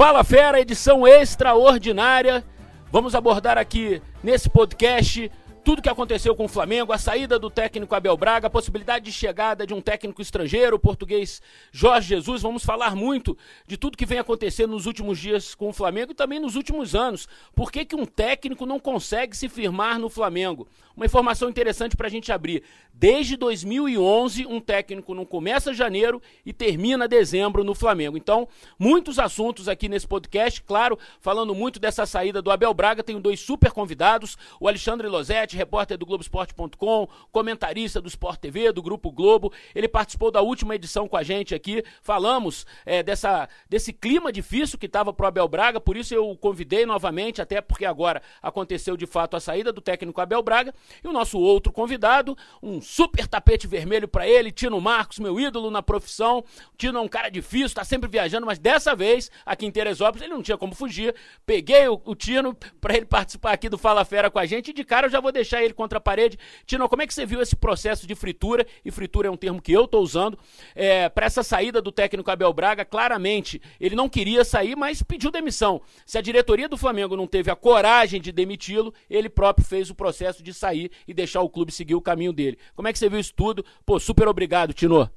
Fala Fera, edição extraordinária. Vamos abordar aqui nesse podcast tudo que aconteceu com o Flamengo, a saída do técnico Abel Braga, a possibilidade de chegada de um técnico estrangeiro, o português Jorge Jesus. Vamos falar muito de tudo que vem acontecendo nos últimos dias com o Flamengo e também nos últimos anos. Por que, que um técnico não consegue se firmar no Flamengo? Uma informação interessante para a gente abrir. Desde 2011, um técnico não começa janeiro e termina dezembro no Flamengo. Então, muitos assuntos aqui nesse podcast. Claro, falando muito dessa saída do Abel Braga, tenho dois super convidados: o Alexandre Losetti, repórter do Globoesporte.com, comentarista do Sport TV, do Grupo Globo. Ele participou da última edição com a gente aqui. Falamos é, dessa, desse clima difícil que estava para o Abel Braga, por isso eu o convidei novamente, até porque agora aconteceu de fato a saída do técnico Abel Braga. E o nosso outro convidado, um super tapete vermelho para ele, Tino Marcos, meu ídolo na profissão. O Tino é um cara difícil, está sempre viajando, mas dessa vez, aqui em Teresópolis, ele não tinha como fugir. Peguei o, o Tino para ele participar aqui do Fala Fera com a gente e de cara eu já vou deixar ele contra a parede. Tino, como é que você viu esse processo de fritura? E fritura é um termo que eu estou usando, é, para essa saída do técnico Abel Braga. Claramente, ele não queria sair, mas pediu demissão. Se a diretoria do Flamengo não teve a coragem de demiti-lo, ele próprio fez o processo de sair e deixar o clube seguir o caminho dele. Como é que você viu isso tudo? Pô, super obrigado, Tino.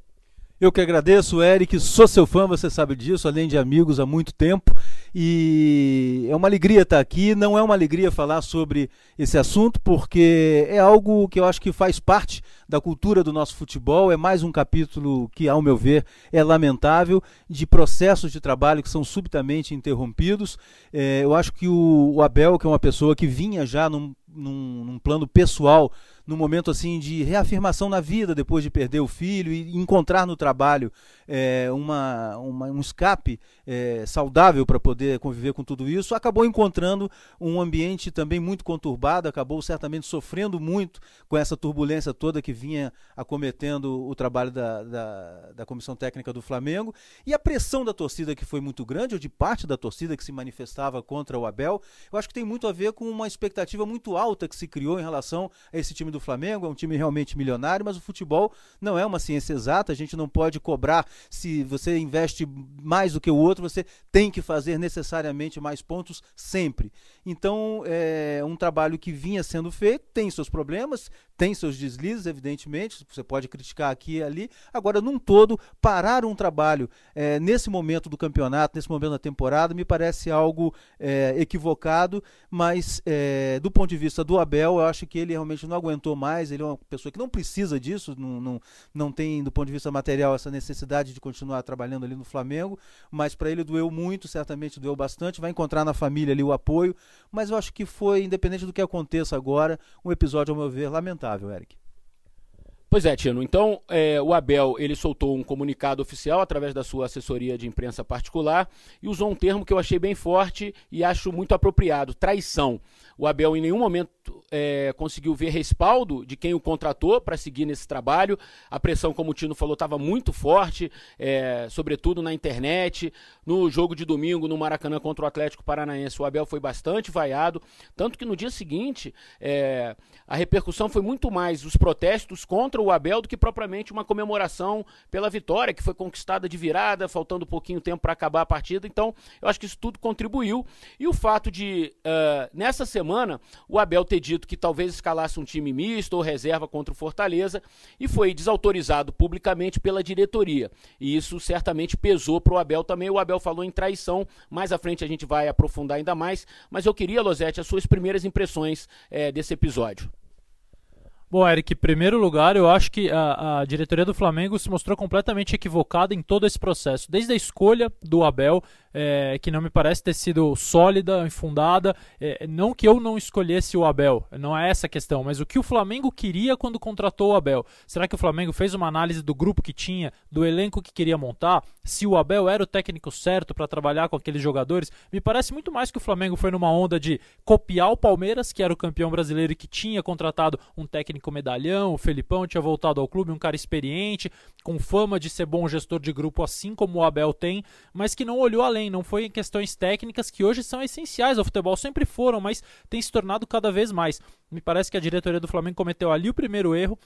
Eu que agradeço, Eric, sou seu fã, você sabe disso, além de amigos há muito tempo. E é uma alegria estar aqui. Não é uma alegria falar sobre esse assunto, porque é algo que eu acho que faz parte da cultura do nosso futebol. É mais um capítulo que, ao meu ver, é lamentável, de processos de trabalho que são subitamente interrompidos. É, eu acho que o, o Abel, que é uma pessoa que vinha já num, num, num plano pessoal num momento assim de reafirmação na vida depois de perder o filho e encontrar no trabalho é, uma, uma, um escape é, saudável para poder conviver com tudo isso, acabou encontrando um ambiente também muito conturbado, acabou certamente sofrendo muito com essa turbulência toda que vinha acometendo o trabalho da, da, da comissão técnica do Flamengo. E a pressão da torcida que foi muito grande, ou de parte da torcida que se manifestava contra o Abel, eu acho que tem muito a ver com uma expectativa muito alta que se criou em relação a esse time do Flamengo, é um time realmente milionário, mas o futebol não é uma ciência exata, a gente não pode cobrar se você investe mais do que o outro, você tem que fazer necessariamente mais pontos sempre. Então, é um trabalho que vinha sendo feito, tem seus problemas, tem seus deslizes, evidentemente, você pode criticar aqui e ali. Agora, num todo, parar um trabalho é, nesse momento do campeonato, nesse momento da temporada, me parece algo é, equivocado, mas é, do ponto de vista do Abel, eu acho que ele realmente não aguentou mais, ele é uma pessoa que não precisa disso, não, não, não tem, do ponto de vista material, essa necessidade de continuar trabalhando ali no Flamengo, mas para ele doeu muito, certamente doeu bastante, vai encontrar na família ali o apoio, mas eu acho que foi, independente do que aconteça agora, um episódio, ao meu ver, lamentável Eric. Pois é, Tino. Então, é, o Abel ele soltou um comunicado oficial através da sua assessoria de imprensa particular e usou um termo que eu achei bem forte e acho muito apropriado: traição. O Abel em nenhum momento é, conseguiu ver respaldo de quem o contratou para seguir nesse trabalho. A pressão, como o Tino falou, estava muito forte, é, sobretudo na internet. No jogo de domingo, no Maracanã contra o Atlético Paranaense, o Abel foi bastante vaiado. Tanto que no dia seguinte, é, a repercussão foi muito mais os protestos contra o Abel do que propriamente uma comemoração pela vitória, que foi conquistada de virada, faltando pouquinho tempo para acabar a partida. Então, eu acho que isso tudo contribuiu. E o fato de, uh, nessa semana, o Abel ter dito que talvez escalasse um time misto ou reserva contra o Fortaleza e foi desautorizado publicamente pela diretoria. E isso certamente pesou para o Abel também. O Abel falou em traição, mais à frente a gente vai aprofundar ainda mais. Mas eu queria, Losete, as suas primeiras impressões é, desse episódio. Bom, Eric, em primeiro lugar, eu acho que a, a, diretoria do Flamengo se mostrou completamente equivocada em todo esse processo. Desde a escolha do Abel, é, que não me parece ter sido sólida, infundada. É, não que eu não escolhesse o Abel, não é essa a questão, mas o que o Flamengo queria quando contratou o Abel. Será que o Flamengo fez uma análise do grupo que tinha, do elenco que queria montar? Se o Abel era o técnico certo para trabalhar com aqueles jogadores? Me parece muito mais que o Flamengo foi numa onda de copiar o Palmeiras, que era o campeão brasileiro e que tinha contratado um técnico medalhão, o Felipão tinha voltado ao clube, um cara experiente, com fama de ser bom gestor de grupo, assim como o Abel tem, mas que não olhou além também, não foi em questões técnicas que hoje são essenciais ao futebol, sempre foram, mas tem se tornado cada vez mais. Me parece que a diretoria do Flamengo cometeu ali o primeiro erro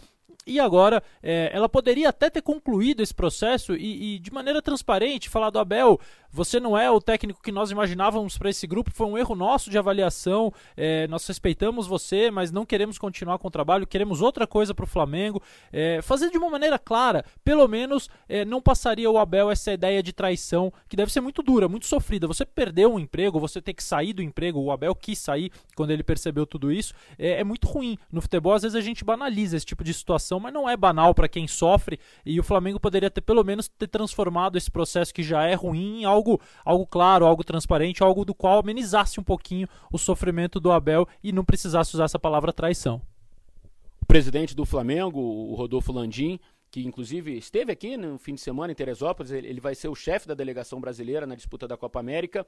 e agora é, ela poderia até ter concluído esse processo e, e, de maneira transparente falar do Abel, você não é o técnico que nós imaginávamos para esse grupo, foi um erro nosso de avaliação, é, nós respeitamos você, mas não queremos continuar com o trabalho, queremos outra coisa para o Flamengo. É, fazer de uma maneira clara, pelo menos é, não passaria o Abel essa ideia de traição, que deve ser muito dura, muito sofrida. Você perdeu um emprego, você ter que sair do emprego, o Abel quis sair quando ele percebeu tudo isso, é, é muito ruim. No futebol, às vezes a gente banaliza esse tipo de situação, mas não é banal para quem sofre e o Flamengo poderia ter pelo menos ter transformado esse processo que já é ruim em algo, algo claro, algo transparente, algo do qual amenizasse um pouquinho o sofrimento do Abel e não precisasse usar essa palavra traição. O presidente do Flamengo, o Rodolfo Landim, que inclusive esteve aqui no fim de semana em Teresópolis, ele vai ser o chefe da delegação brasileira na disputa da Copa América.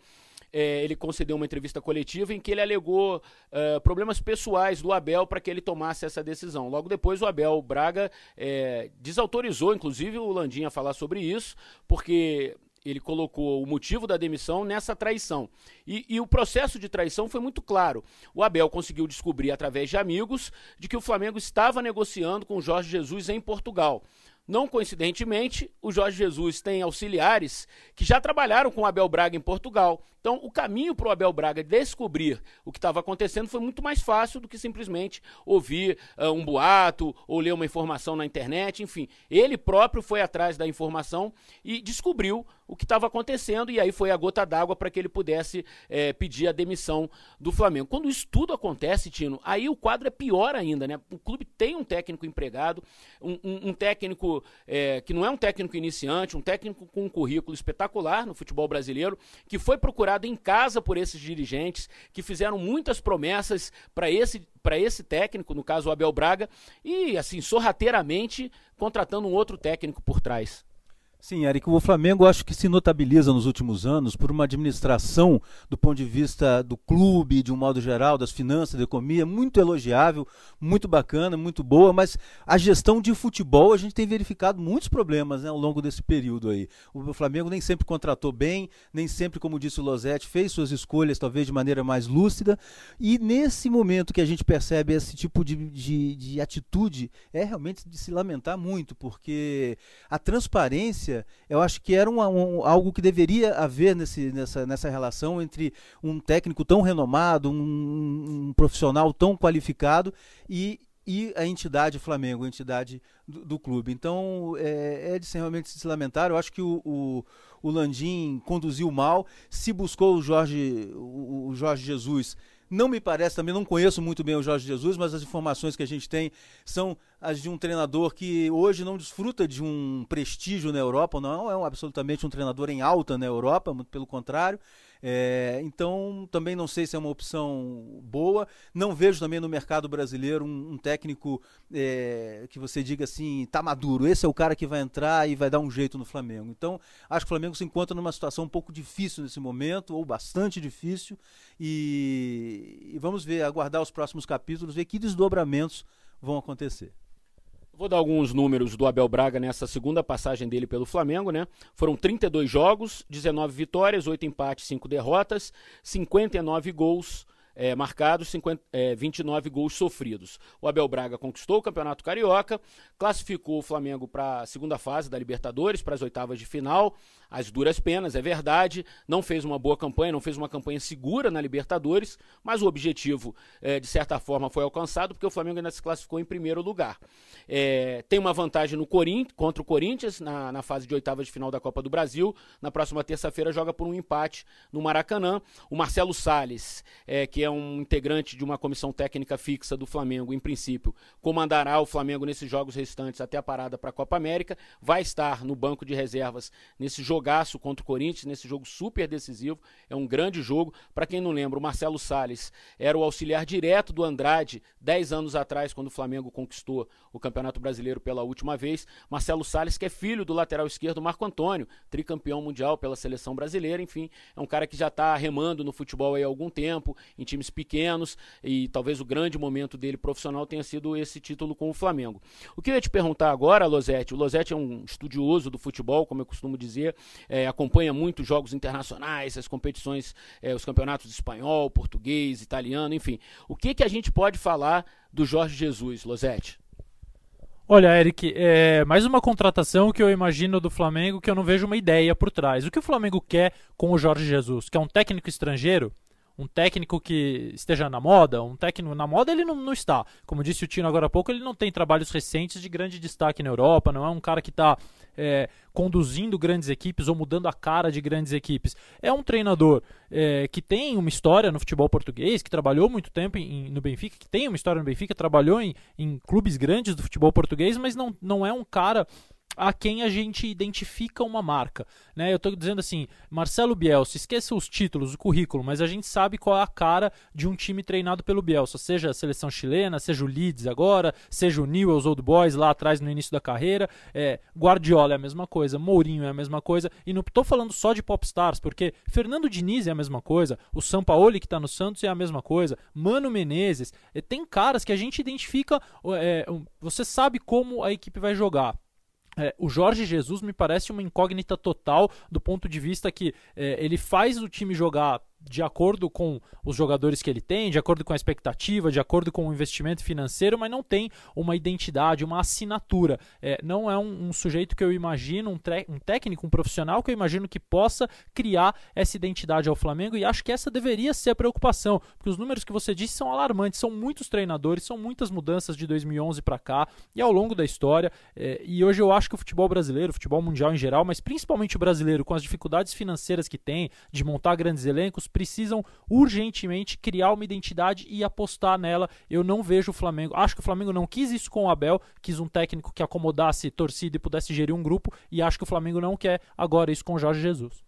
É, ele concedeu uma entrevista coletiva em que ele alegou uh, problemas pessoais do Abel para que ele tomasse essa decisão. Logo depois, o Abel Braga é, desautorizou, inclusive, o Landim a falar sobre isso, porque ele colocou o motivo da demissão nessa traição. E, e, o processo de traição foi muito claro. O Abel conseguiu descobrir, através de amigos, de que o Flamengo estava negociando com o Jorge Jesus em Portugal. Não coincidentemente, o Jorge Jesus tem auxiliares que já trabalharam com o Abel Braga em Portugal. Então, o caminho para o Abel Braga descobrir o que estava acontecendo foi muito mais fácil do que simplesmente ouvir uh, um boato ou ler uma informação na internet. Enfim, ele próprio foi atrás da informação e descobriu o que estava acontecendo, e aí foi a gota d'água para que ele pudesse é, pedir a demissão do Flamengo. Quando isso tudo acontece, Tino, aí o quadro é pior ainda, né? O clube tem um técnico empregado, um, um, um técnico é, que não é um técnico iniciante, um técnico com um currículo espetacular no futebol brasileiro, que foi procurado em casa por esses dirigentes, que fizeram muitas promessas para esse esse técnico, no caso o Abel Braga, e assim, sorrateiramente contratando um outro técnico por trás. Sim, Eric, o Flamengo acho que se notabiliza nos últimos anos por uma administração do ponto de vista do clube, de um modo geral, das finanças, da economia, muito elogiável, muito bacana, muito boa, mas a gestão de futebol a gente tem verificado muitos problemas né, ao longo desse período aí. O Flamengo nem sempre contratou bem, nem sempre, como disse o Losetti, fez suas escolhas talvez de maneira mais lúcida, e nesse momento que a gente percebe esse tipo de, de, de atitude, é realmente de se lamentar muito, porque a transparência eu acho que era um, um, algo que deveria haver nesse, nessa, nessa relação entre um técnico tão renomado, um, um profissional tão qualificado e, e a entidade Flamengo, a entidade do, do clube. Então é, é, de realmente se lamentar. Eu acho que o, o, o Landim conduziu mal, se buscou o Jorge, o, o Jorge Jesus não me parece, também não conheço muito bem o Jorge Jesus, mas as informações que a gente tem são as de um treinador que hoje não desfruta de um prestígio na Europa, não é um, absolutamente um treinador em alta na Europa, muito pelo contrário. É, então, também não sei se é uma opção boa. Não vejo também no mercado brasileiro um, um técnico é, que você diga assim, tá maduro, esse é o cara que vai entrar e vai dar um jeito no Flamengo. Então, acho que o Flamengo se encontra numa situação um pouco difícil nesse momento, ou bastante difícil, e, e vamos ver, aguardar os próximos capítulos, ver que desdobramentos vão acontecer. Vou dar alguns números do Abel Braga nessa segunda passagem dele pelo Flamengo, né? Foram 32 jogos, 19 vitórias, 8 empates, 5 derrotas, 59 gols é, marcados, 50, é, 29 gols sofridos. O Abel Braga conquistou o Campeonato Carioca, classificou o Flamengo para a segunda fase da Libertadores, para as oitavas de final as duras penas, é verdade, não fez uma boa campanha, não fez uma campanha segura na Libertadores, mas o objetivo, é, de certa forma, foi alcançado porque o Flamengo ainda se classificou em primeiro lugar. É, tem uma vantagem no Corinthians, contra o Corinthians na, na fase de oitava de final da Copa do Brasil. Na próxima terça-feira joga por um empate no Maracanã. O Marcelo Salles, é, que é um integrante de uma comissão técnica fixa do Flamengo, em princípio, comandará o Flamengo nesses jogos restantes até a parada para a Copa América. Vai estar no banco de reservas nesse jogaço contra o Corinthians, nesse jogo super decisivo. É um grande jogo. Para quem não lembra, o Marcelo Salles era o auxiliar direto do Andrade 10 anos atrás, quando o Flamengo conquistou o Campeonato Brasileiro pela última vez. Marcelo Salles, que é filho do lateral esquerdo Marco Antônio, tricampeão mundial pela seleção brasileira. Enfim, é um cara que já está remando no futebol há algum tempo, em times times pequenos e talvez o grande momento dele profissional tenha sido esse título com o Flamengo. O que eu ia te perguntar agora, Losetti, o Losetti é um estudioso do futebol, como eu costumo dizer, é, acompanha muito jogos internacionais, as competições, é, os campeonatos espanhol, português, italiano, enfim. O que, que a gente pode falar do Jorge Jesus, Losetti? Olha, Eric, é mais uma contratação que eu imagino do Flamengo que eu não vejo uma ideia por trás. O que o Flamengo quer com o Jorge Jesus? Quer um técnico estrangeiro? Um técnico que esteja na moda, um técnico na moda ele não, não, está. Como disse o Tino agora há pouco, ele não tem trabalhos recentes de grande destaque na Europa, não é um cara que está é, conduzindo grandes equipes ou mudando a cara de grandes equipes. É um treinador é, que tem uma história no futebol português, que trabalhou muito tempo em, no Benfica, que tem uma história no Benfica, trabalhou em, em clubes grandes do futebol português, mas não, não é um cara a quem a gente identifica uma marca. Né? Eu estou dizendo assim, Marcelo Bielsa, esqueça os títulos, o currículo, mas a gente sabe qual é a cara de um time treinado pelo Bielsa, seja a seleção chilena, seja o Leeds agora, seja o Newell's Old Boys lá atrás no início da carreira, é, Guardiola é a mesma coisa, Mourinho é a mesma coisa, e não estou falando só de popstars, porque Fernando Diniz é a mesma coisa, o Sampaoli que está no Santos é a mesma coisa, Mano Menezes, é, tem caras que a gente identifica, é, você sabe como a equipe vai jogar. É, o Jorge Jesus me parece uma incógnita total do ponto de vista que é, ele faz o time jogar de acordo com os jogadores que ele tem, de acordo com a expectativa, de acordo com o investimento financeiro, mas não tem uma identidade, uma assinatura. É, não é um, um, sujeito que eu imagino, um, um, técnico, um profissional que eu imagino que possa criar essa identidade ao Flamengo e acho que essa deveria ser a preocupação, porque os números que você disse são alarmantes, são muitos treinadores, são muitas mudanças de 2011 para cá e ao longo da história. É, e hoje eu acho que o futebol brasileiro, o futebol mundial em geral, mas principalmente o brasileiro, com as dificuldades financeiras que tem de montar grandes elencos, precisam urgentemente criar uma identidade e apostar nela. Eu não vejo o Flamengo. Acho que o Flamengo não quis isso com o Abel, quis um técnico que acomodasse torcida e pudesse gerir um grupo, e acho que o Flamengo não quer agora isso com o Jorge Jesus.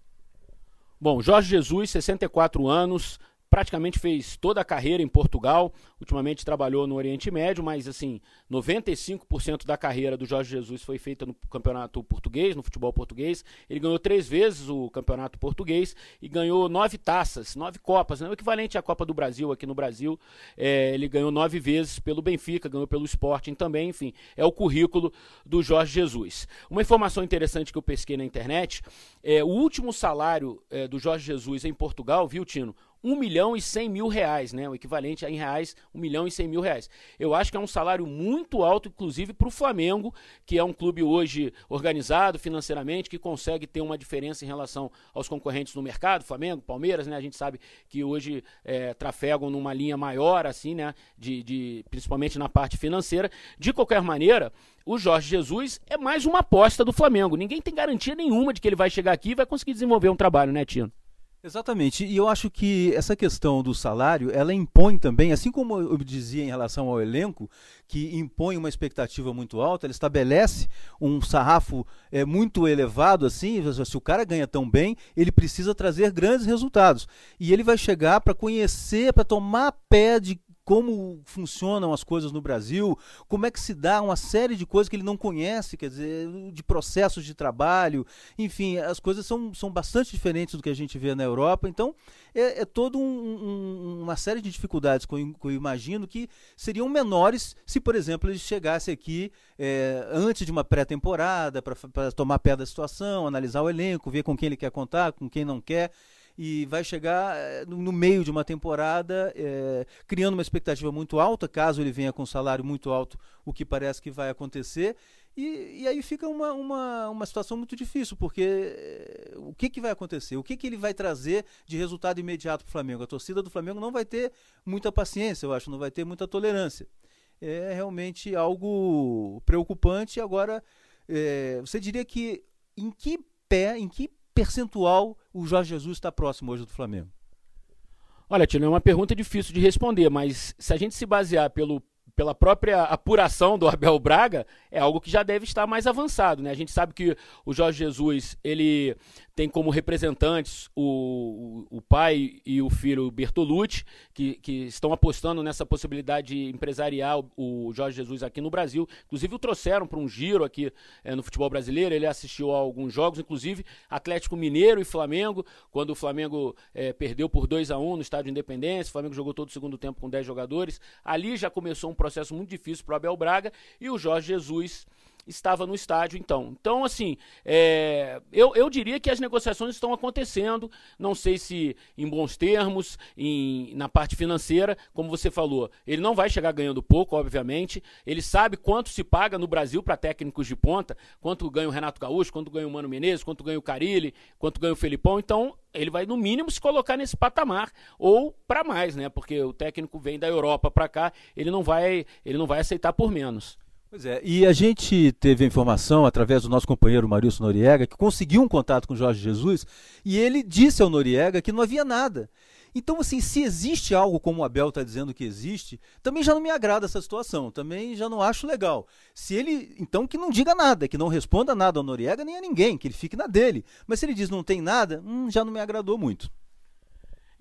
Bom, Jorge Jesus, 64 anos, praticamente fez toda a carreira em Portugal, ultimamente trabalhou no Oriente Médio, mas assim, 95% da carreira do Jorge Jesus foi feita no campeonato português, no futebol português. Ele ganhou três vezes o campeonato português e ganhou nove taças, nove copas, né? o equivalente à Copa do Brasil aqui no Brasil. É, ele ganhou nove vezes pelo Benfica, ganhou pelo Sporting também, enfim, é o currículo do Jorge Jesus. Uma informação interessante que eu pesquei na internet, é o último salário é, do Jorge Jesus em Portugal, viu, Tino? 1 milhão e 100 mil reais, né? O equivalente a em reais, 1 milhão e 100 mil reais. Eu acho que é um salário muito alto, inclusive para o Flamengo, que é um clube hoje organizado financeiramente, que consegue ter uma diferença em relação aos concorrentes no mercado, Flamengo, Palmeiras, né? A gente sabe que hoje é, trafegam numa linha maior, assim, né? De, de, principalmente na parte financeira. De qualquer maneira, o Jorge Jesus é mais uma aposta do Flamengo. Ninguém tem garantia nenhuma de que ele vai chegar aqui e vai conseguir desenvolver um trabalho, né, Tino? Exatamente, e eu acho que essa questão do salário, ela impõe também, assim como eu dizia em relação ao elenco, que impõe uma expectativa muito alta, ela estabelece um sarrafo é, muito elevado, assim, se o cara ganha tão bem, ele precisa trazer grandes resultados. E ele vai chegar para conhecer, para tomar pé de como funcionam as coisas no Brasil, como é que se dá uma série de coisas que ele não conhece, quer dizer, de processos de trabalho, enfim, as coisas são, são bastante diferentes do que a gente vê na Europa, então é, é toda um, um, uma série de dificuldades que eu, que eu, imagino que seriam menores se, por exemplo, ele chegasse aqui é, antes de uma pré-temporada para tomar pé da situação, analisar o elenco, ver com quem ele quer contar, com quem não quer e vai chegar eh, no meio de uma temporada é, criando uma expectativa muito alta, caso ele venha com um salário muito alto, o que parece que vai acontecer. E, e aí fica uma, uma, uma situação muito difícil, porque é, o que, que vai acontecer? O que, que ele vai trazer de resultado imediato para o Flamengo? A torcida do Flamengo não vai ter muita paciência, eu acho, não vai ter muita tolerância. É realmente algo preocupante. Agora, é, você diria que em que pé, em que percentual o Jorge Jesus está próximo hoje do Flamengo? Olha, Tino, é uma pergunta difícil de responder, mas se a gente se basear pelo pela própria apuração do Abel Braga, é algo que já deve estar mais avançado. Né? A gente sabe que o Jorge Jesus ele tem como representantes o, o pai e o filho Bertolucci, que, que estão apostando nessa possibilidade empresarial, o Jorge Jesus aqui no Brasil. Inclusive o trouxeram para um giro aqui é, no futebol brasileiro, ele assistiu a alguns jogos, inclusive Atlético Mineiro e Flamengo, quando o Flamengo é, perdeu por 2 a 1 no Estádio Independência, o Flamengo jogou todo o segundo tempo com 10 jogadores. Ali já começou um processo muito difícil para o Abel Braga e o Jorge Jesus estava no estádio então. Então, assim, é, eu, eu diria que as negociações estão acontecendo, não sei se em bons termos, em, na parte financeira, como você falou, ele não vai chegar ganhando pouco, obviamente, ele sabe quanto se paga no Brasil para técnicos de ponta, quanto ganha o Renato Gaúcho, quanto ganha o Mano Menezes, quanto ganha o Carilli, quanto ganha o Felipão, então ele vai no mínimo se colocar nesse patamar ou para mais, né? Porque o técnico vem da Europa para cá, ele não vai, ele não vai aceitar por menos. Pois é, e a gente teve a informação através do nosso companheiro Marilson Noriega, que conseguiu um contato com Jorge Jesus, e ele disse ao Noriega que não havia nada. Então, assim, se existe algo como o Abel está dizendo que existe, também já não me agrada essa situação, também já não acho legal. Se ele, então, que não diga nada, que não responda nada ao Noriega nem a ninguém, que ele fique na dele. Mas se ele diz não tem nada, hum, já não me agradou muito.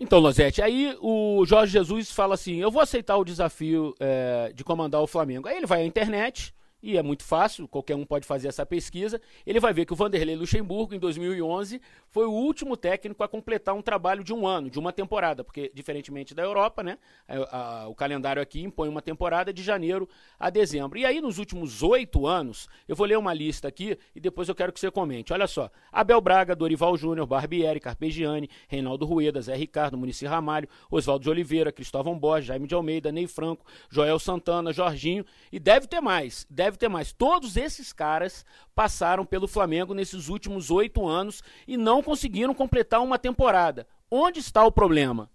Então, Lozete, aí o Jorge Jesus fala assim: eu vou aceitar o desafio é, de comandar o Flamengo. Aí ele vai à internet, e é muito fácil, qualquer um pode fazer essa pesquisa. Ele vai ver que o Vanderlei Luxemburgo, em 2011, foi o último técnico a completar um trabalho de um ano, de uma temporada, porque, diferentemente da Europa, né, a, a, o calendário aqui impõe uma temporada de janeiro a dezembro. E aí, nos últimos oito anos, eu vou ler uma lista aqui e depois eu quero que você comente. Olha só: Abel Braga, Dorival Júnior, Barbieri, Carpegiani, Reinaldo Rueda, Zé Ricardo, Munici Ramalho, Oswaldo de Oliveira, Cristóvão Borges, Jaime de Almeida, Ney Franco, Joel Santana, Jorginho, e deve ter mais. Deve deve ter mais. Todos esses caras passaram pelo Flamengo nesses últimos oito anos e não conseguiram completar uma temporada. Onde está o problema?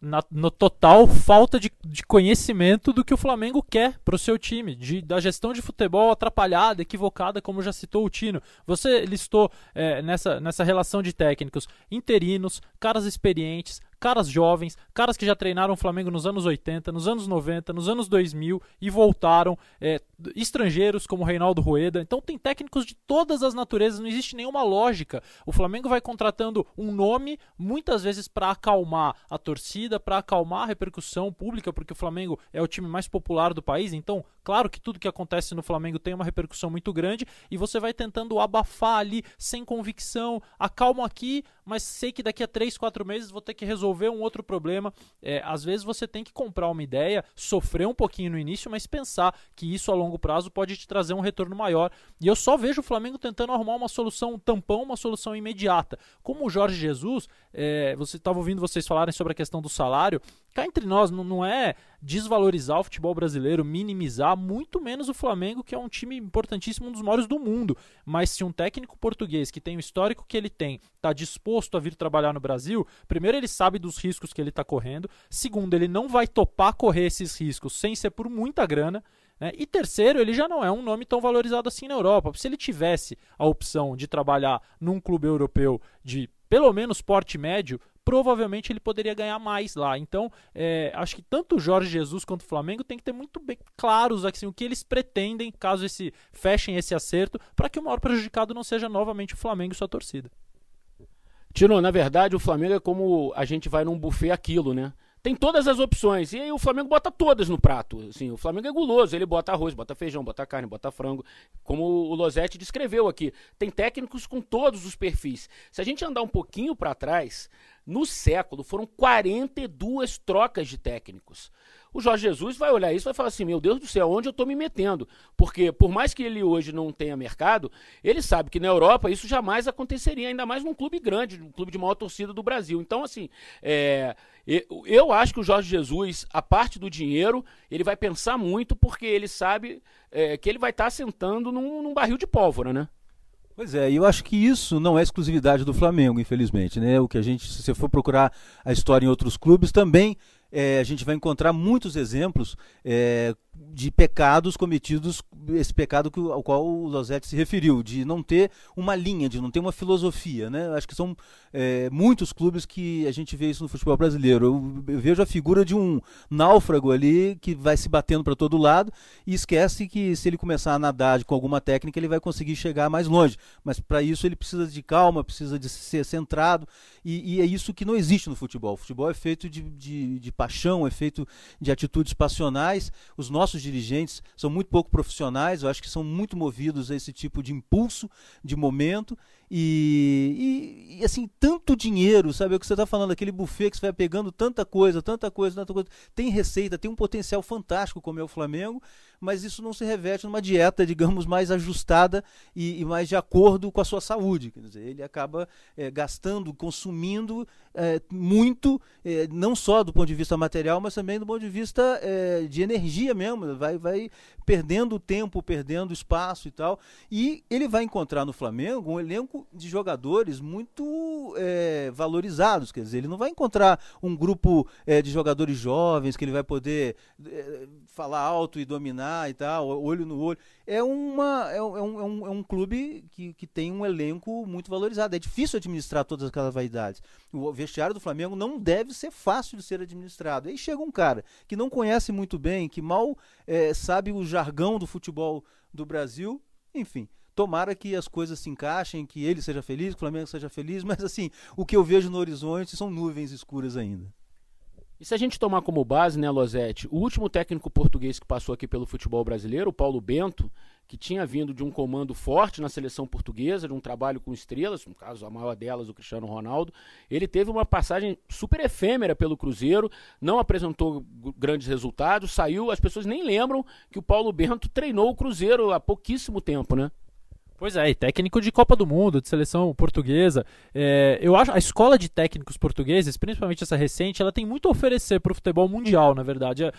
na, no total falta de, de, conhecimento do que o Flamengo quer para o seu time, de, da gestão de futebol atrapalhada, equivocada, como já citou o Tino. Você listou é, nessa, nessa relação de técnicos interinos, caras experientes, caras jovens, caras que já treinaram o Flamengo nos anos 80, nos anos 90, nos anos 2000 e voltaram, é, estrangeiros como Reinaldo Rueda. Então tem técnicos de todas as naturezas, não existe nenhuma lógica. O Flamengo vai contratando um nome muitas vezes para acalmar a torcida, para acalmar a repercussão pública, porque o Flamengo é o time mais popular do país. Então, claro que tudo que acontece no Flamengo tem uma repercussão muito grande e você vai tentando abafar ali sem convicção, acalmo aqui, mas sei que daqui a 3, 4 meses vou ter que resolver um outro problema. É, às vezes você tem que comprar uma ideia, sofrer um pouquinho no início, mas pensar que isso a longo prazo pode te trazer um retorno maior. E eu só vejo o Flamengo tentando arrumar uma solução tampão, uma solução imediata. Como o Jorge Jesus, é, você estava ouvindo vocês falarem sobre a questão do salário, cá entre nós, não, não é desvalorizar o futebol brasileiro, minimizar, muito menos o Flamengo, que é um time importantíssimo, um dos maiores do mundo. Mas se um técnico português que tem o histórico que ele tem, está disposto a vir trabalhar no Brasil, primeiro ele sabe dos riscos que ele está correndo, segundo, ele não vai topar correr esses riscos sem ser por muita grana. Né? E terceiro, ele já não é um nome tão valorizado assim na Europa. Se ele tivesse a opção de trabalhar num clube europeu de pelo menos porte médio, provavelmente ele poderia ganhar mais lá. Então, é, acho que tanto o Jorge Jesus quanto o Flamengo tem que ter muito bem claros assim, o que eles pretendem, caso esse fechem esse acerto, para que o maior prejudicado não seja novamente o Flamengo e sua torcida. Tino, na verdade, o Flamengo é como a gente vai num buffet aquilo, né? Tem todas as opções. E aí o Flamengo bota todas no prato. Assim, o Flamengo é guloso, ele bota arroz, bota feijão, bota carne, bota frango. Como o Losetti descreveu aqui. Tem técnicos com todos os perfis. Se a gente andar um pouquinho para trás, no século foram 42 trocas de técnicos. O Jorge Jesus vai olhar isso e vai falar assim: meu Deus do céu, onde eu estou me metendo? Porque, por mais que ele hoje não tenha mercado, ele sabe que na Europa isso jamais aconteceria, ainda mais num clube grande, um clube de maior torcida do Brasil. Então, assim, é, eu acho que o Jorge Jesus, a parte do dinheiro, ele vai pensar muito porque ele sabe é, que ele vai estar tá sentando num, num barril de pólvora, né? Pois é, e eu acho que isso não é exclusividade do Flamengo, infelizmente, né? O que a gente, se você for procurar a história em outros clubes, também é, a gente vai encontrar muitos exemplos é, de pecados cometidos, esse pecado que, ao qual o Losetti se referiu, de não ter uma linha, de não ter uma filosofia. Né? Acho que são é, muitos clubes que a gente vê isso no futebol brasileiro. Eu, eu vejo a figura de um náufrago ali que vai se batendo para todo lado e esquece que se ele começar a nadar com alguma técnica, ele vai conseguir chegar mais longe. Mas para isso ele precisa de calma, precisa de ser centrado, e, e, é isso que não existe no futebol. O futebol é feito de, de, de paixão, é feito de atitudes passionais. Os nossos nossos dirigentes são muito pouco profissionais, eu acho que são muito movidos a esse tipo de impulso, de momento, e, e, e assim, tanto dinheiro, sabe? É o que você está falando, aquele buffet que você vai pegando tanta coisa, tanta coisa, tanta coisa. Tem receita, tem um potencial fantástico como é o Flamengo, mas isso não se reverte numa dieta, digamos, mais ajustada e, e mais de acordo com a sua saúde. Quer dizer, ele acaba é, gastando, consumindo é, muito, é, não só do ponto de vista material, mas também do ponto de vista de energia mesmo. Vai, vai perdendo tempo, perdendo espaço e tal. E ele vai encontrar no Flamengo um elenco de jogadores muito valorizados. Quer dizer, ele não vai encontrar um grupo de jogadores jovens que ele vai poder falar alto e dominar e tal, olho no olho. É, uma, é, um, é, um, é um clube que, que tem um elenco muito valorizado. É difícil administrar todas aquelas vaidades. O vestiário do Flamengo não deve ser fácil de ser administrado. Aí chega um cara que não conhece muito bem, que mal é, sabe o jargão do futebol do Brasil, enfim tomara que as coisas se encaixem, que ele seja feliz, que o Flamengo seja feliz, mas assim, o que eu vejo no horizonte são nuvens escuras ainda. E se a gente tomar como base, né, Losetti, o último técnico português que passou aqui pelo futebol brasileiro, o Paulo Bento, que tinha vindo de um comando forte na seleção portuguesa, de um trabalho com estrelas, no caso a maior delas, o Cristiano Ronaldo, ele teve uma passagem super efêmera pelo Cruzeiro, não apresentou grandes resultados, saiu, as pessoas nem lembram que o Paulo Bento treinou o Cruzeiro há pouquíssimo tempo, né? Pois é, e técnico de Copa do Mundo, de seleção portuguesa. É, eu acho a escola de técnicos portugueses, principalmente essa recente, ela tem muito a oferecer para o futebol mundial, na verdade. É,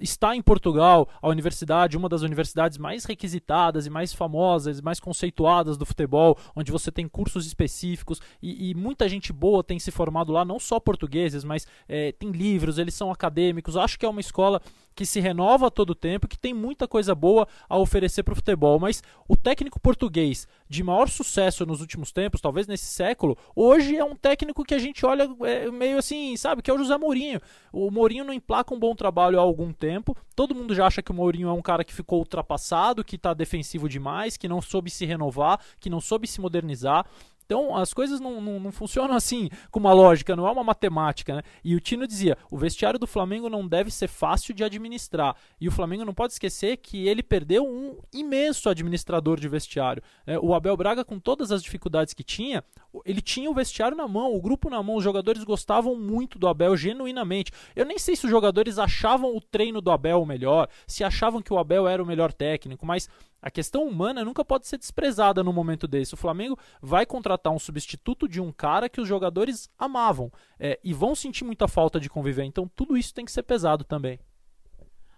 está em Portugal, a universidade, uma das universidades mais requisitadas e mais famosas, mais conceituadas do futebol, onde você tem cursos específicos e, e muita gente boa tem se formado lá, não só portugueses, mas é, tem livros, eles são acadêmicos. Acho que é uma escola que se renova a todo tempo, que tem muita coisa boa a oferecer para o futebol. Mas o técnico português de maior sucesso nos últimos tempos, talvez nesse século, hoje é um técnico que a gente olha é, meio assim, sabe, que é o José Mourinho. O Mourinho não emplaca um bom trabalho há algum tempo. Todo mundo já acha que o Mourinho é um cara que ficou ultrapassado, que está defensivo demais, que não soube se renovar, que não soube se modernizar. Então as coisas não, não, não, funcionam assim com uma lógica, não é uma matemática. Né? E o Tino dizia: o vestiário do Flamengo não deve ser fácil de administrar. E o Flamengo não pode esquecer que ele perdeu um imenso administrador de vestiário. É, o Abel Braga, com todas as dificuldades que tinha, ele tinha o vestiário na mão, o grupo na mão, os jogadores gostavam muito do Abel genuinamente. Eu nem sei se os jogadores achavam o treino do Abel melhor, se achavam que o Abel era o melhor técnico, mas a questão humana nunca pode ser desprezada no momento desse. O Flamengo vai contratar um substituto de um cara que os jogadores amavam é, e vão sentir muita falta de conviver. Então tudo isso tem que ser pesado também.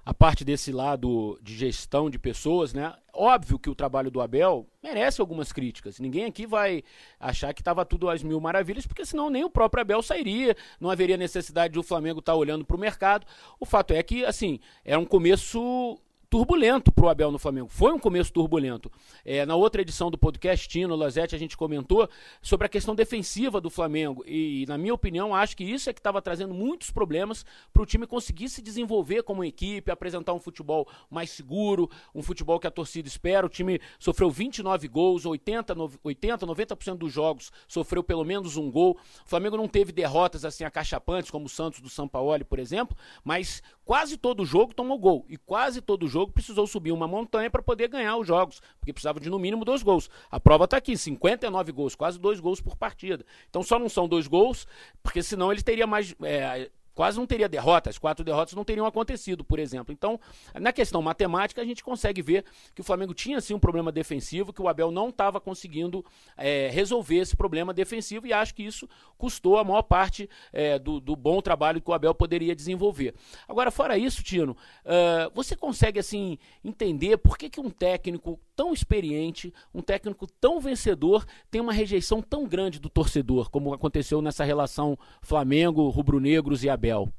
A parte desse lado de gestão de pessoas, né? Óbvio que o trabalho do Abel merece algumas críticas. Ninguém aqui vai achar que estava tudo às mil maravilhas, porque senão nem o próprio Abel sairia, não haveria necessidade de o Flamengo estar tá olhando para o mercado. O fato é que, assim, é um começo turbulento para o Abel no Flamengo. Foi um começo turbulento. É, na outra edição do podcast, Tino, Lazete, a gente comentou sobre a questão defensiva do Flamengo. E, na minha opinião, acho que isso é que estava trazendo muitos problemas para o time conseguir se desenvolver como equipe, apresentar um futebol mais seguro, um futebol que a torcida espera. O time sofreu 29 gols, 80, 80 90% dos jogos sofreu pelo menos um gol. O Flamengo não teve derrotas assim acachapantes, como o Santos do São Paulo, por exemplo, mas quase todo jogo tomou gol. E quase todo jogo precisou subir uma montanha para poder ganhar os jogos, porque precisava de no mínimo dois gols. A prova está aqui, 59 gols, quase dois gols por partida. Então só não são dois gols, porque senão ele teria mais. É, quase não teria derrota, as quatro derrotas não teriam acontecido, por exemplo. Então, na questão matemática, a gente consegue ver que o Flamengo tinha sim um problema defensivo, que o Abel não estava conseguindo é, resolver esse problema defensivo, e acho que isso custou a maior parte é, do, do, bom trabalho que o Abel poderia desenvolver. Agora, fora isso, Tino, uh, você consegue assim entender por que, que um técnico tão experiente, um técnico tão vencedor, tem uma rejeição tão grande do torcedor, como aconteceu nessa relação Flamengo, rubro-negros e Abel?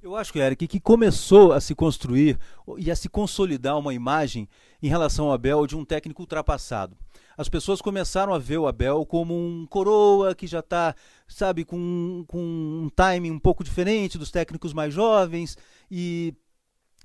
Eu acho, Eric, que começou a se construir e a se consolidar uma imagem em relação ao Abel de um técnico ultrapassado. As pessoas começaram a ver o Abel como um coroa que já está, sabe, com, com um timing um pouco diferente dos técnicos mais jovens e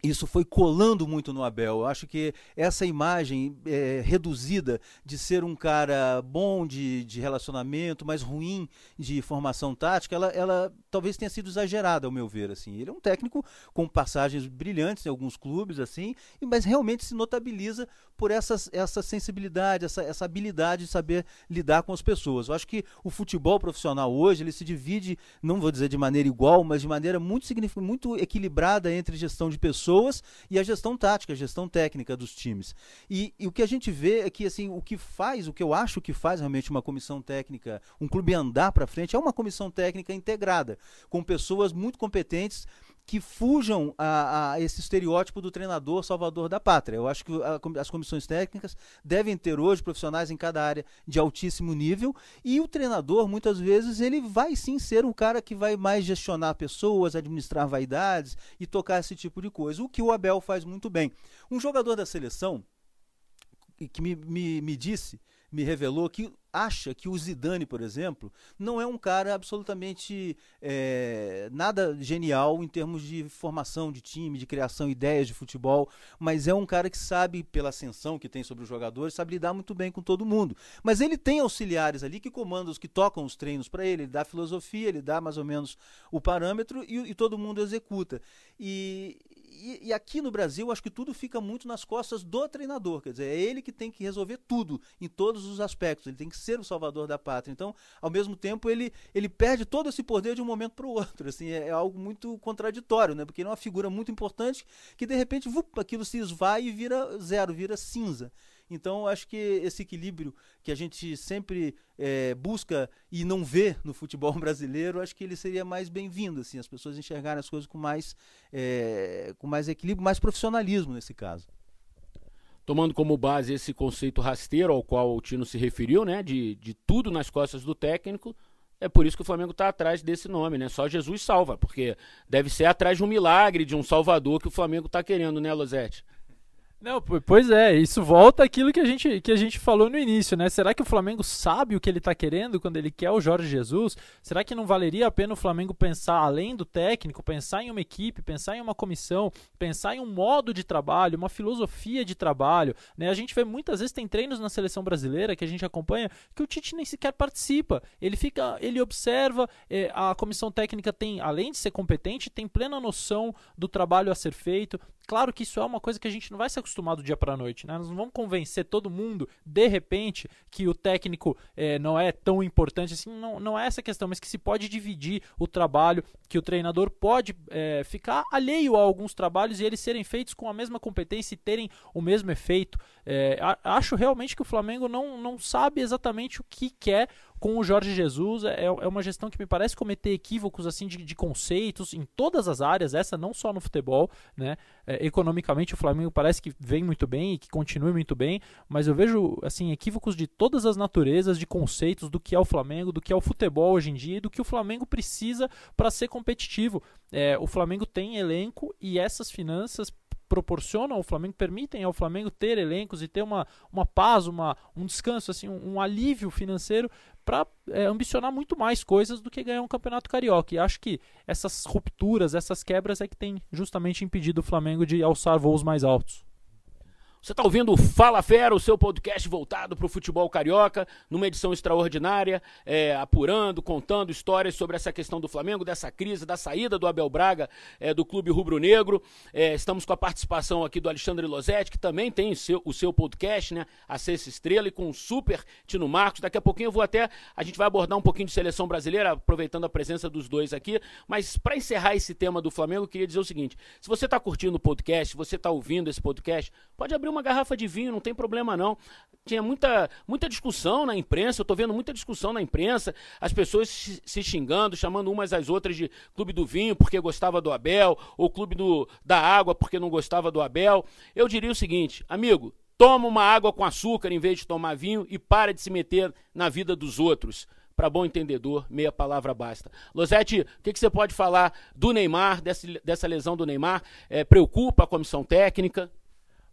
isso foi colando muito no Abel. Eu acho que essa imagem é, reduzida de ser um cara bom de, de relacionamento, mas ruim de formação tática, ela, ela talvez tenha sido exagerada, ao meu ver. Assim. Ele é um técnico com passagens brilhantes em alguns clubes, assim, mas realmente se notabiliza por essas, essa sensibilidade, essa, essa habilidade de saber lidar com as pessoas. Eu acho que o futebol profissional hoje ele se divide, não vou dizer de maneira igual, mas de maneira muito, muito equilibrada entre gestão de pessoas pessoas e a gestão tática, a gestão técnica dos times. E, e, o que a gente vê é que assim, o que faz, o que eu acho que faz realmente uma comissão técnica, um clube andar para frente, é uma comissão técnica integrada, com pessoas muito competentes que fujam a, a, esse estereótipo do treinador salvador da pátria. Eu acho que a, as comissões técnicas devem ter hoje profissionais em cada área de altíssimo nível e o treinador, muitas vezes, ele vai sim ser um cara que vai mais gestionar pessoas, administrar vaidades e tocar esse tipo de coisa, o que o Abel faz muito bem. Um jogador da seleção que me, me, me disse me revelou que acha que o Zidane, por exemplo, não é um cara absolutamente é, nada genial em termos de formação de time, de criação, ideias de futebol, mas é um cara que sabe, pela ascensão que tem sobre os jogadores, sabe lidar muito bem com todo mundo. Mas ele tem auxiliares ali que comandam que tocam os treinos para ele, ele dá filosofia, ele dá mais ou menos o parâmetro e, e todo mundo executa. E, e, e, aqui no Brasil, acho que tudo fica muito nas costas do treinador. Quer dizer, é ele que tem que resolver tudo, em todos os aspectos. Ele tem que ser o salvador da pátria. Então, ao mesmo tempo, ele, ele perde todo esse poder de um momento para o outro. Assim, é, é, algo muito contraditório, né? Porque ele é uma figura muito importante que, de repente, vup, aquilo se esvai e vira zero, vira cinza. Então, acho que esse equilíbrio que a gente sempre é, busca e não vê no futebol brasileiro, acho que ele seria mais bem-vindo, assim, as pessoas enxergarem as coisas com mais, é, com mais equilíbrio, mais profissionalismo nesse caso. Tomando como base esse conceito rasteiro ao qual o Tino se referiu, né, de, de tudo nas costas do técnico, é por isso que o Flamengo está atrás desse nome, né? Só Jesus salva, porque deve ser atrás de um milagre, de um salvador que o Flamengo está querendo, né, Losete? Não, pois é, isso volta aquilo que a gente, que a gente falou no início, né? Será que o Flamengo sabe o que ele está querendo quando ele quer o Jorge Jesus? Será que não valeria a pena o Flamengo pensar além do técnico, pensar em uma equipe, pensar em uma comissão, pensar em um modo de trabalho, uma filosofia de trabalho, né? A gente vê muitas vezes tem treinos na seleção brasileira que a gente acompanha que o Tite nem sequer participa. Ele fica, ele observa, é, a comissão técnica tem, além de ser competente, tem plena noção do trabalho a ser feito, Claro que isso é uma coisa que a gente não vai se acostumar do dia para a noite, né? Nós não vamos convencer todo mundo, de repente, que o técnico é, não é tão importante assim. Não, não é essa questão, mas que se pode dividir o trabalho, que o treinador pode é, ficar alheio a alguns trabalhos e eles serem feitos com a mesma competência e terem o mesmo efeito. É, acho realmente que o Flamengo não, não sabe exatamente o que quer com o Jorge Jesus é, é uma gestão que me parece cometer equívocos assim de, de conceitos em todas as áreas, essa não só no futebol, né? É, economicamente o Flamengo parece que vem muito bem e que continue muito bem, mas eu vejo assim equívocos de todas as naturezas de conceitos do que é o Flamengo, do que é o futebol hoje em dia e do que o Flamengo precisa para ser competitivo. É, o Flamengo tem elenco e essas finanças proporcionam ao Flamengo, permitem ao Flamengo ter elencos e ter uma, uma paz, uma, um descanso, assim, um, um alívio financeiro para é, ambicionar muito mais coisas do que ganhar um campeonato carioca. E acho que essas rupturas, essas quebras é que tem justamente impedido o Flamengo de alçar voos mais altos. Você está ouvindo o Fala Fera, o seu podcast voltado para o futebol carioca, numa edição extraordinária, é, apurando, contando histórias sobre essa questão do Flamengo, dessa crise, da saída do Abel Braga é, do Clube Rubro Negro. É, estamos com a participação aqui do Alexandre Losetti, que também tem o seu, o seu podcast, né? A Sexta Estrela, e com o super Tino Marcos. Daqui a pouquinho eu vou até. A gente vai abordar um pouquinho de seleção brasileira, aproveitando a presença dos dois aqui. Mas para encerrar esse tema do Flamengo, eu queria dizer o seguinte: se você está curtindo o podcast, se você está ouvindo esse podcast, pode abrir uma garrafa de vinho, não tem problema não. Tinha muita, muita discussão na imprensa, eu tô vendo muita discussão na imprensa, as pessoas se xingando, chamando umas às outras de clube do vinho porque gostava do Abel, ou clube do, da água porque não gostava do Abel. Eu diria o seguinte, amigo, toma uma água com açúcar em vez de tomar vinho e para de se meter na vida dos outros. para bom entendedor, meia palavra basta. Losetti, o que, que, você pode falar do Neymar, dessa, dessa lesão do Neymar? É, preocupa a comissão técnica?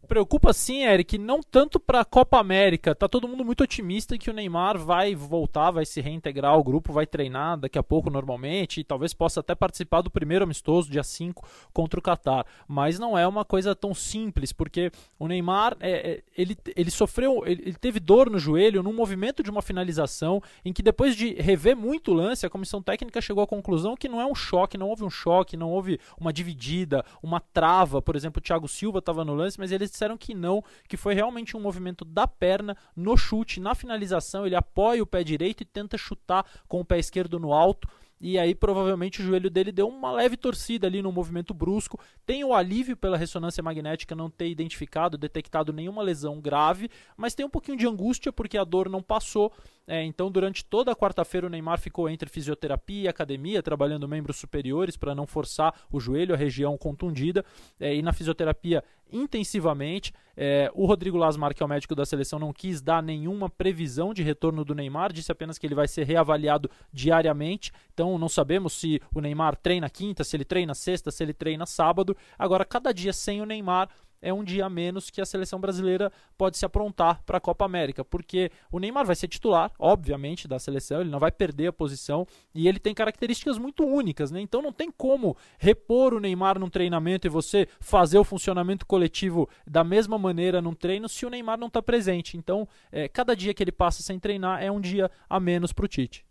Preocupa sim, Eric, não tanto para a Copa América. Tá todo mundo muito otimista que o Neymar vai voltar, vai se reintegrar ao grupo, vai treinar daqui a pouco normalmente e talvez possa até participar do primeiro amistoso, dia 5, contra o Catar. Mas não é uma coisa tão simples, porque o Neymar, é, é, ele, ele sofreu, ele, ele teve dor no joelho num movimento de uma finalização em que depois de rever muito o lance, a comissão técnica chegou à conclusão que não é um choque, não houve um choque, não houve uma dividida, uma trava. Por exemplo, o Thiago Silva estava no lance, mas ele disseram que não, que foi realmente um movimento da perna no chute, na finalização, ele apoia o pé direito e tenta chutar com o pé esquerdo no alto e aí provavelmente o joelho dele deu uma leve torcida ali no movimento brusco. Tem o alívio pela ressonância magnética não ter identificado, detectado nenhuma lesão grave, mas tem um pouquinho de angústia porque a dor não passou. É, então, durante toda a quarta-feira, o Neymar ficou entre fisioterapia e academia, trabalhando membros superiores para não forçar o joelho, a região contundida, é, e na fisioterapia intensivamente. É, o Rodrigo Lasmar, que é o médico da seleção, não quis dar nenhuma previsão de retorno do Neymar, disse apenas que ele vai ser reavaliado diariamente. Então não sabemos se o Neymar treina quinta, se ele treina sexta, se ele treina sábado. Agora, cada dia sem o Neymar é um dia a menos que a seleção brasileira pode se aprontar para a Copa América, porque o Neymar vai ser titular, obviamente, da seleção, ele não vai perder a posição e ele tem características muito únicas, né? Então não tem como repor o Neymar num treinamento e você fazer o funcionamento coletivo da mesma maneira num treino se o Neymar não está presente. Então, é, cada dia que ele passa sem treinar é um dia a menos para o Tite.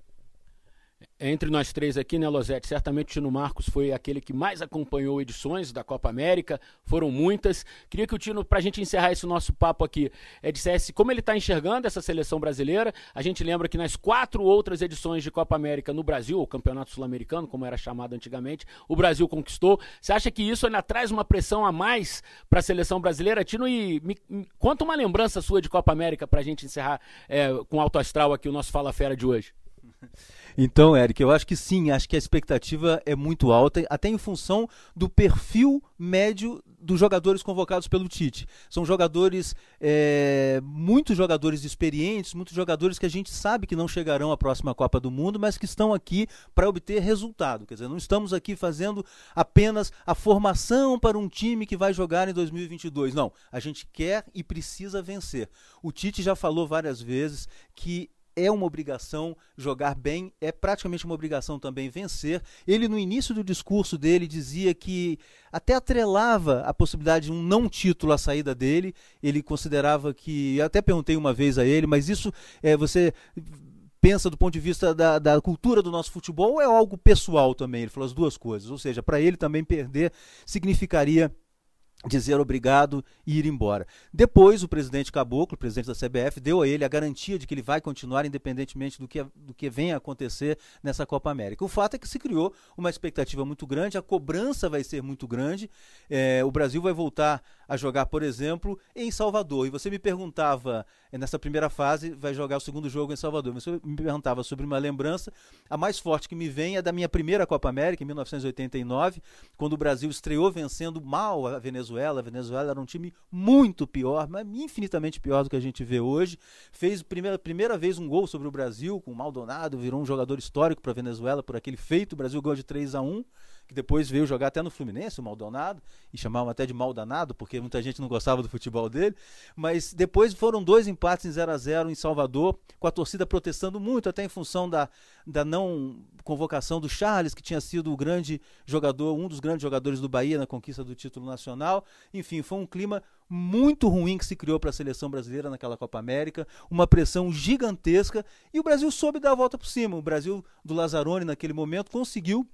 Entre nós três aqui, né, Losete? Certamente o Tino Marcos foi aquele que mais acompanhou edições da Copa América, foram muitas. Queria que o Tino, para a gente encerrar esse nosse papo aqui, é, dissesse como ele está enxergando essa seleção brasileira. A gente lembra que nas quatro outras edições de Copa América no Brasil, o Campeonato Sul-Americano, como era chamado antigamente, o Brasil conquistou. Você acha que isso ainda traz uma pressão a mais para a seleção brasileira? Tino, e me, me, conta uma lembrança sua de Copa América para a gente encerrar é, com alto astral aqui o nosso Fala Fera de hoje. Então, Eric, eu acho que sim, acho que a expectativa é muito alta, até em função do perfil médio dos jogadores convocados pelo Tite. São jogadores, é, muitos jogadores experientes, muitos jogadores que a gente sabe que não chegarão à próxima Copa do Mundo, mas que estão aqui para obter resultado. Quer dizer, não estamos aqui fazendo apenas a formação para um time que vai jogar em 2022. Não, a gente quer e precisa vencer. O Tite já falou várias vezes que é uma obrigação jogar bem, é praticamente uma obrigação também vencer. Ele, no início do discurso dele, dizia que até atrelava a possibilidade de um não título à saída dele. Ele considerava que. Eu até perguntei uma vez a ele, mas isso é você pensa do ponto de vista da, da, cultura do nosso futebol é algo pessoal também? Ele falou as duas coisas. Ou seja, para ele também perder significaria dizer obrigado e ir embora. Depois, o presidente Caboclo, o presidente da CBF, deu a ele a garantia de que ele vai continuar independentemente do que, do que venha a acontecer nessa Copa América. O fato é que se criou uma expectativa muito grande, a cobrança vai ser muito grande. É, o Brasil vai voltar a jogar, por exemplo, em Salvador. E você me perguntava, eh, nessa primeira fase, vai jogar o segundo jogo em Salvador. Você me perguntava sobre uma lembrança. A mais forte que me vem é da minha primeira Copa América, em 1989, quando o Brasil estreou vencendo mal a Venezuela. A Venezuela era um time muito pior, mas infinitamente pior do que a gente vê hoje. Fez primeira, primeira vez um gol sobre o Brasil, com o Maldonado, virou um jogador histórico para a Venezuela por aquele feito. O Brasil ganhou de 3 a 1 que depois veio jogar até no Fluminense, o Maldonado, e chamavam até de Maldanado, porque muita gente não gostava do futebol dele. Mas depois foram dois empates em 0 a 0 em Salvador, com a torcida protestando muito, até em função da, da não convocação do Charles, que tinha sido o grande jogador, um dos grandes jogadores do Bahia na conquista do título nacional. Enfim, foi um clima muito ruim que se criou para a seleção brasileira naquela Copa América, uma pressão gigantesca, e o Brasil soube dar a volta por cima. O Brasil do Lazzaroni, naquele momento, conseguiu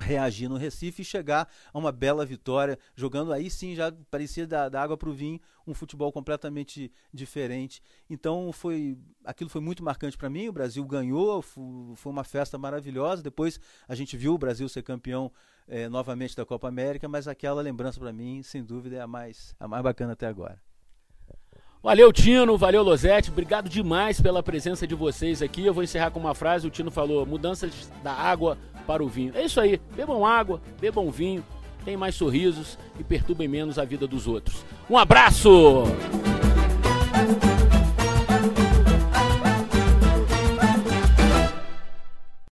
reagir no Recife e chegar a uma bela vitória, jogando aí sim já parecia da, da água para o vinho, um futebol completamente diferente. Então foi aquilo foi muito marcante para mim. O Brasil ganhou, foi uma festa maravilhosa. Depois a gente viu o Brasil ser campeão é, novamente da Copa América, mas aquela lembrança para mim, sem dúvida, é a mais, a mais bacana até agora. Valeu, Tino, valeu, Losete. Obrigado demais pela presença de vocês aqui. Eu vou encerrar com uma frase: o Tino falou, mudanças da água para o vinho. É isso aí, bebam água, bebam vinho, tenham mais sorrisos e perturbem menos a vida dos outros. Um abraço!